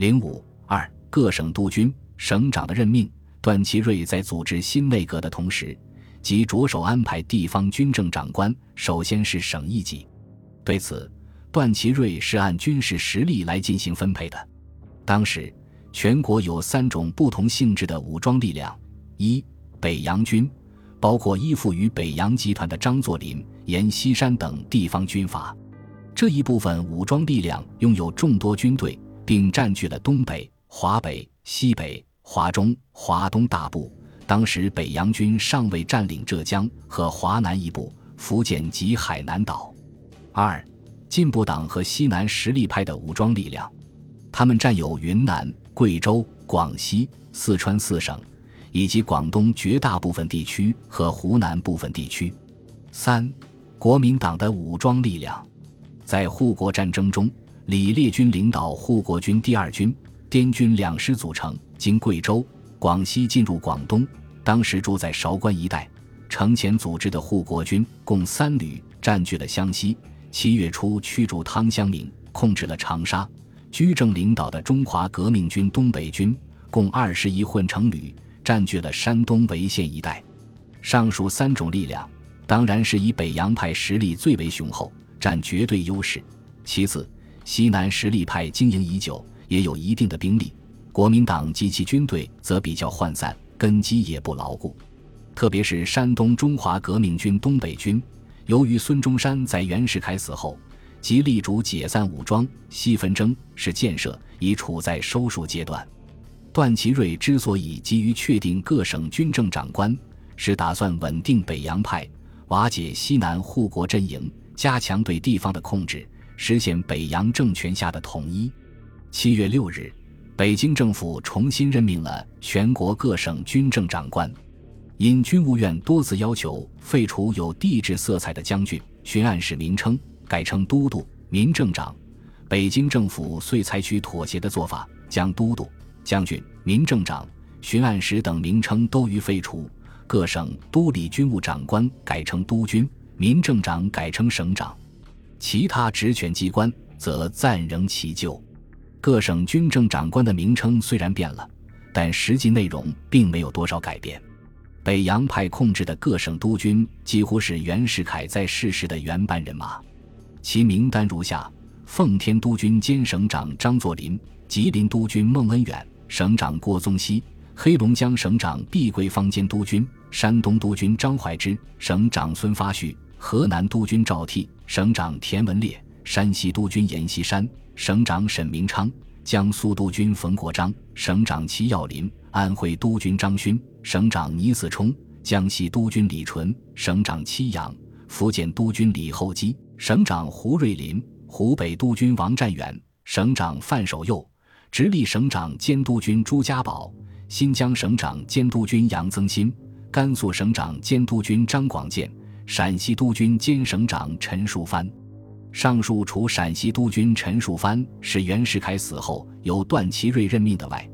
零五二各省督军、省长的任命。段祺瑞在组织新内阁的同时，即着手安排地方军政长官，首先是省一级。对此，段祺瑞是按军事实力来进行分配的。当时，全国有三种不同性质的武装力量：一、北洋军，包括依附于北洋集团的张作霖、阎锡山等地方军阀。这一部分武装力量拥有众多军队，并占据了东北、华北、西北、华中、华东大部。当时，北洋军尚未占领浙江和华南一部、福建及海南岛。二、进步党和西南实力派的武装力量。他们占有云南、贵州、广西、四川四省，以及广东绝大部分地区和湖南部分地区。三、国民党的武装力量，在护国战争中，李烈钧领导护国军第二军、滇军两师组成，经贵州、广西进入广东。当时住在韶关一带，程潜组织的护国军共三旅，占据了湘西。七月初驱逐汤湘明，控制了长沙。居正领导的中华革命军东北军共二十一混成旅，占据了山东潍县一带。上述三种力量，当然是以北洋派实力最为雄厚，占绝对优势。其次，西南实力派经营已久，也有一定的兵力；国民党及其军队则比较涣散，根基也不牢固。特别是山东中华革命军东北军，由于孙中山在袁世凯死后。即力主解散武装，西纷争是建设已处在收束阶段。段祺瑞之所以急于确定各省军政长官，是打算稳定北洋派，瓦解西南护国阵营，加强对地方的控制，实现北洋政权下的统一。七月六日，北京政府重新任命了全国各省军政长官，因军务院多次要求废除有地制色彩的将军、巡按使名称。改称都督、民政长，北京政府遂采取妥协的做法，将都督、将军、民政长、巡按使等名称都予废除，各省督理军务长官改称督军，民政长改称省长，其他职权机关则暂仍其旧。各省军政长官的名称虽然变了，但实际内容并没有多少改变。北洋派控制的各省督军几乎是袁世凯在世时的原班人马。其名单如下：奉天督军兼省长张作霖，吉林督军孟恩远，省长郭宗羲；黑龙江省长毕桂芳兼督军，山东督军张怀之，省长孙发旭；河南督军赵悌，省长田文烈；山西督军阎锡山，省长沈明昌；江苏督军冯国璋，省长齐耀林；安徽督军张勋，省长倪嗣冲；江西督军李纯，省长戚扬；福建督军李厚基。省长胡瑞林，湖北督军王占元，省长范守佑，直隶省长兼督军朱家宝，新疆省长兼督军杨增新，甘肃省长兼督军张广建，陕西督军兼省长陈树藩。上述除陕西督军陈树藩是袁世凯死后由段祺瑞任命的外，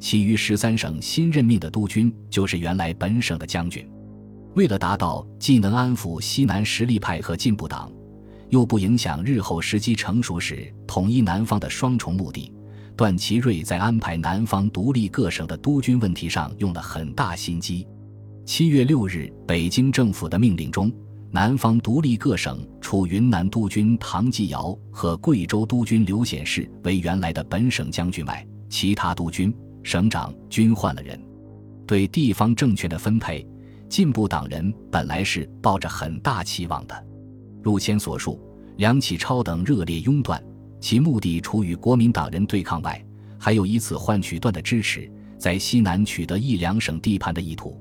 其余十三省新任命的督军就是原来本省的将军。为了达到既能安抚西南实力派和进步党。又不影响日后时机成熟时统一南方的双重目的，段祺瑞在安排南方独立各省的督军问题上用了很大心机。七月六日，北京政府的命令中，南方独立各省除云南督军唐继尧和贵州督军刘显世为原来的本省将军外，其他督军、省长均换了人。对地方政权的分配，进步党人本来是抱着很大期望的。如前所述，梁启超等热烈拥段，其目的除与国民党人对抗外，还有以此换取段的支持，在西南取得一两省地盘的意图。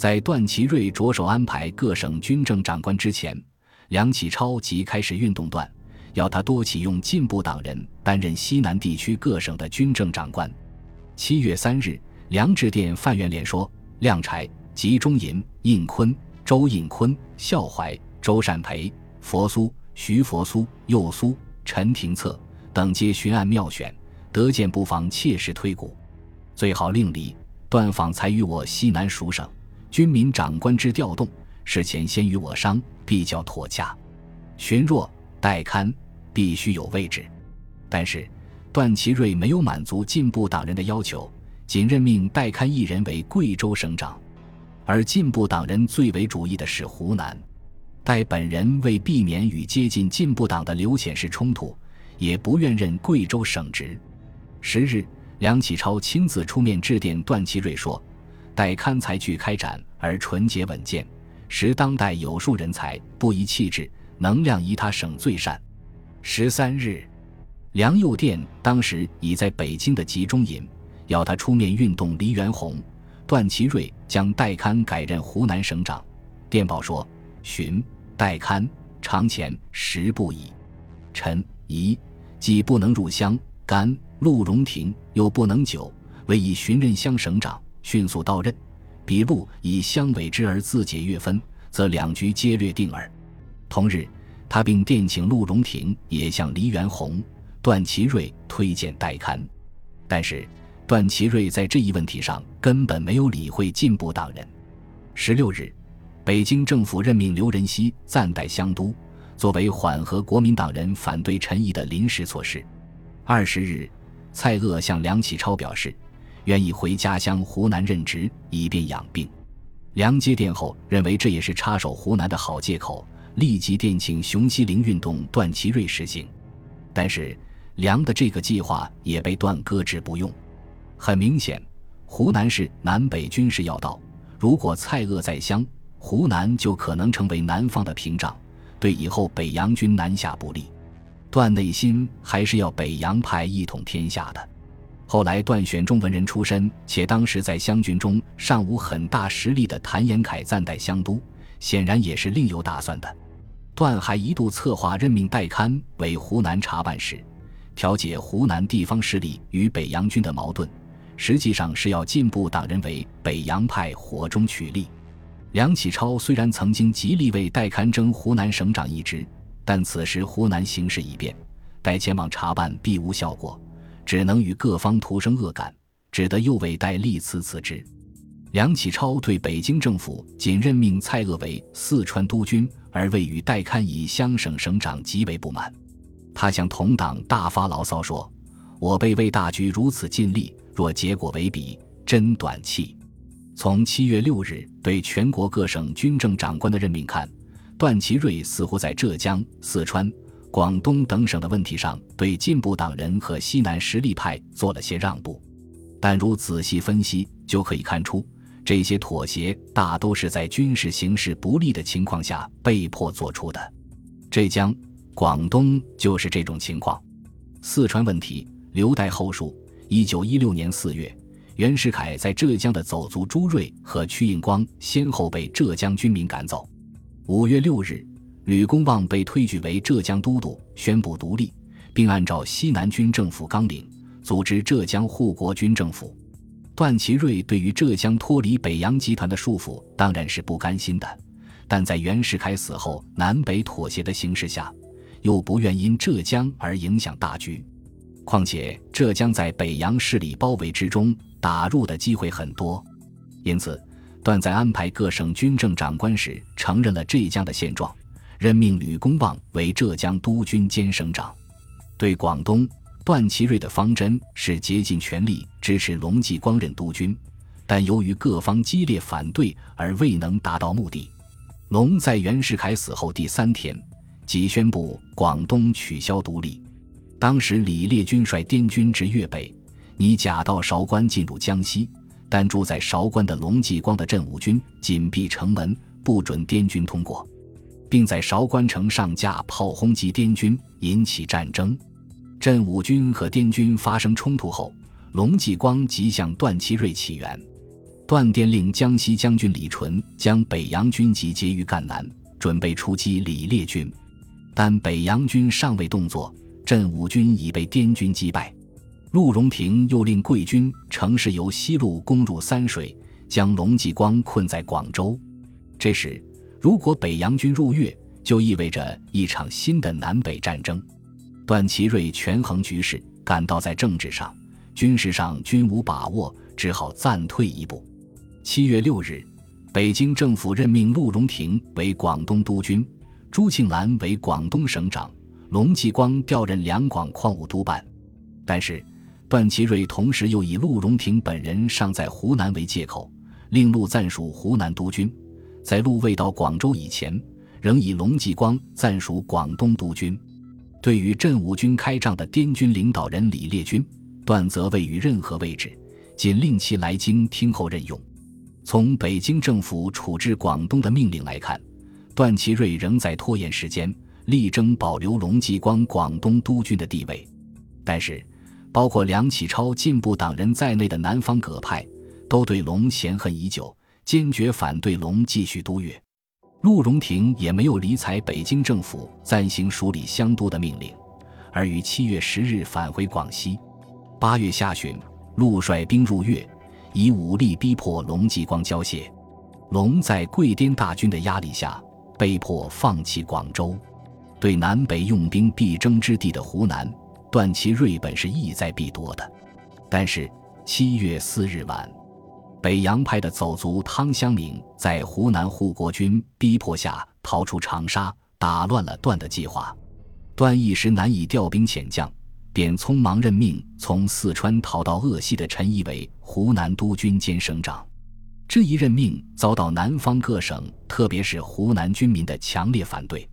在段祺瑞着手安排各省军政长官之前，梁启超即开始运动段，要他多启用进步党人担任西南地区各省的军政长官。七月三日，梁致电范元濂说：“亮柴、集中银、印坤、周印坤、孝怀、周善培。”佛苏、徐佛苏、右苏、陈廷策等皆巡按妙选，得见不妨切实推古，最好令李段访才与我西南属省军民长官之调动，事前先与我商，必较妥洽。巡若待勘，必须有位置。但是段祺瑞没有满足进步党人的要求，仅任命戴堪一人为贵州省长，而进步党人最为主意的是湖南。戴本人为避免与接近进步党的刘显世冲突，也不愿任贵州省职。十日，梁启超亲自出面致电段祺瑞说：“待刊才具开展而纯洁稳健，实当代有数人才，不宜弃置，能量宜他省最善。”十三日，梁右电当时已在北京的集中营，要他出面运动黎元洪。段祺瑞将戴刊改任湖南省长。电报说。寻代刊长前时不已，臣疑既不能入湘甘陆荣廷又不能久，唯以寻任乡省长，迅速到任。笔录以相委之而自解越分，则两局皆略定耳。同日，他并电请陆荣廷也向黎元洪、段祺瑞推荐代刊，但是段祺瑞在这一问题上根本没有理会进步党人。十六日。北京政府任命刘仁熙暂代乡督，作为缓和国民党人反对陈毅的临时措施。二十日，蔡锷向梁启超表示，愿意回家乡湖南任职，以便养病。梁接电后认为这也是插手湖南的好借口，立即电请熊希龄运动段祺瑞实行。但是，梁的这个计划也被段搁置不用。很明显，湖南是南北军事要道，如果蔡锷在乡，湖南就可能成为南方的屏障，对以后北洋军南下不利。段内心还是要北洋派一统天下的。后来段选中文人出身，且当时在湘军中尚无很大实力的谭延闿暂代湘督，显然也是另有打算的。段还一度策划任命戴堪为湖南查办使，调解湖南地方势力与北洋军的矛盾，实际上是要进步党人为北洋派火中取栗。梁启超虽然曾经极力为戴堪争湖南省长一职，但此时湖南形势已变，待前往查办必无效果，只能与各方徒生恶感，只得又为戴立辞辞职。梁启超对北京政府仅任命蔡锷为四川督军，而未与戴堪以乡省省长极为不满，他向同党大发牢骚说：“我辈为大局如此尽力，若结果为彼，真短气。”从七月六日对全国各省军政长官的任命看，段祺瑞似乎在浙江、四川、广东等省的问题上对进步党人和西南实力派做了些让步，但如仔细分析就可以看出，这些妥协大都是在军事形势不利的情况下被迫做出的。浙江、广东就是这种情况。四川问题留待后述。一九一六年四月。袁世凯在浙江的走卒朱瑞和屈应光先后被浙江军民赶走。五月六日，吕公望被推举为浙江都督，宣布独立，并按照西南军政府纲领组织浙江护国军政府。段祺瑞对于浙江脱离北洋集团的束缚当然是不甘心的，但在袁世凯死后南北妥协的形势下，又不愿因浙江而影响大局。况且浙江在北洋势力包围之中。打入的机会很多，因此段在安排各省军政长官时，承认了浙江的现状，任命吕公望为浙江督军兼省长。对广东，段祺瑞的方针是竭尽全力支持龙继光任督军，但由于各方激烈反对而未能达到目的。龙在袁世凯死后第三天，即宣布广东取消独立。当时李烈军率滇军至粤北。拟假道韶关进入江西，但住在韶关的龙继光的镇武军紧闭城门，不准滇军通过，并在韶关城上架炮轰击滇军，引起战争。镇武军和滇军发生冲突后，龙继光即向段祺瑞起援，段电令江西将军李纯将北洋军集结于赣南，准备出击李烈军，但北洋军尚未动作，镇武军已被滇军击败。陆荣廷又令桂军乘势由西路攻入三水，将龙继光困在广州。这时，如果北洋军入粤，就意味着一场新的南北战争。段祺瑞权衡局势，感到在政治上、军事上均无把握，只好暂退一步。七月六日，北京政府任命陆荣廷为广东督军，朱庆澜为广东省长，龙继光调任两广矿务督办。但是，段祺瑞同时又以陆荣廷本人尚在湖南为借口，令陆暂署湖南督军。在陆未到广州以前，仍以龙继光暂署广东督军。对于镇武军开仗的滇军领导人李烈钧，段则未于任何位置，仅令其来京听候任用。从北京政府处置广东的命令来看，段祺瑞仍在拖延时间，力争保留龙继光广东督军的地位。但是，包括梁启超进步党人在内的南方各派，都对龙嫌恨已久，坚决反对龙继续督粤。陆荣廷也没有理睬北京政府暂行署理湘都的命令，而于七月十日返回广西。八月下旬，陆率兵入粤，以武力逼迫龙继光交械。龙在桂滇大军的压力下，被迫放弃广州。对南北用兵必争之地的湖南，段祺瑞本是意在必夺的。但是七月四日晚。北洋派的走卒汤湘明在湖南护国军逼迫下逃出长沙，打乱了段的计划。段一时难以调兵遣将，便匆忙任命从四川逃到鄂西的陈毅为湖南督军兼省长。这一任命遭到南方各省，特别是湖南军民的强烈反对。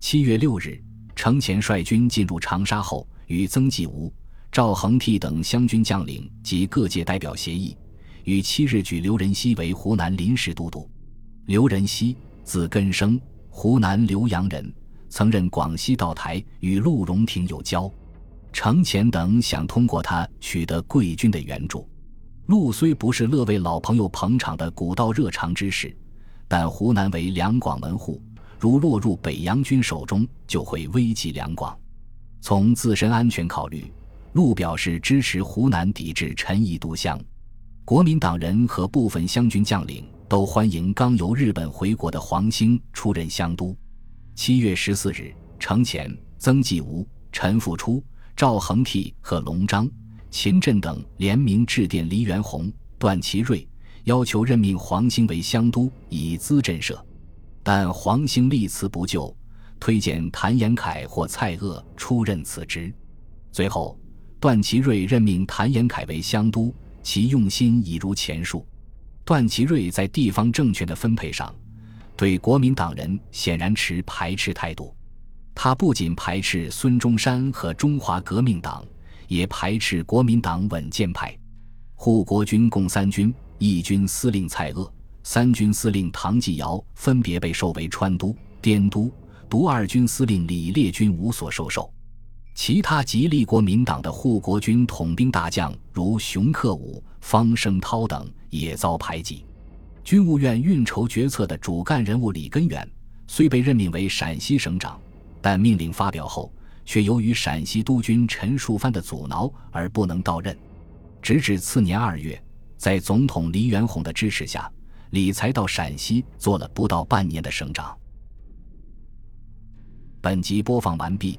七月六日，程潜率军进入长沙后，与曾纪吾、赵恒惕等湘军将领及各界代表协议。于七日举刘仁熙为湖南临时都督。刘仁熙，字根生，湖南浏阳人，曾任广西道台，与陆荣廷有交。程潜等想通过他取得贵军的援助。陆虽不是乐为老朋友捧场的古道热肠之士，但湖南为两广门户，如落入北洋军手中，就会危及两广。从自身安全考虑，陆表示支持湖南抵制陈毅督湘。国民党人和部分湘军将领都欢迎刚由日本回国的黄兴出任湘督。七月十四日，程潜、曾纪吾、陈复初、赵恒惕和龙章、秦振等联名致电黎元洪、段祺瑞，要求任命黄兴为湘督，以资震慑。但黄兴力辞不就，推荐谭延闿或蔡锷出任此职。最后，段祺瑞任命谭延闿为湘督。其用心已如前述，段祺瑞在地方政权的分配上，对国民党人显然持排斥态度。他不仅排斥孙中山和中华革命党，也排斥国民党稳健派。护国军共三军，一军司令蔡锷，三军司令唐继尧分别被授为川督、滇督，独二军司令李烈钧无所授受。其他吉利国民党的护国军统兵大将，如熊克武、方声涛等，也遭排挤。军务院运筹决策的主干人物李根源，虽被任命为陕西省长，但命令发表后，却由于陕西督军陈树藩的阻挠而不能到任。直至次年二月，在总统黎元洪的支持下，李才到陕西做了不到半年的省长。本集播放完毕。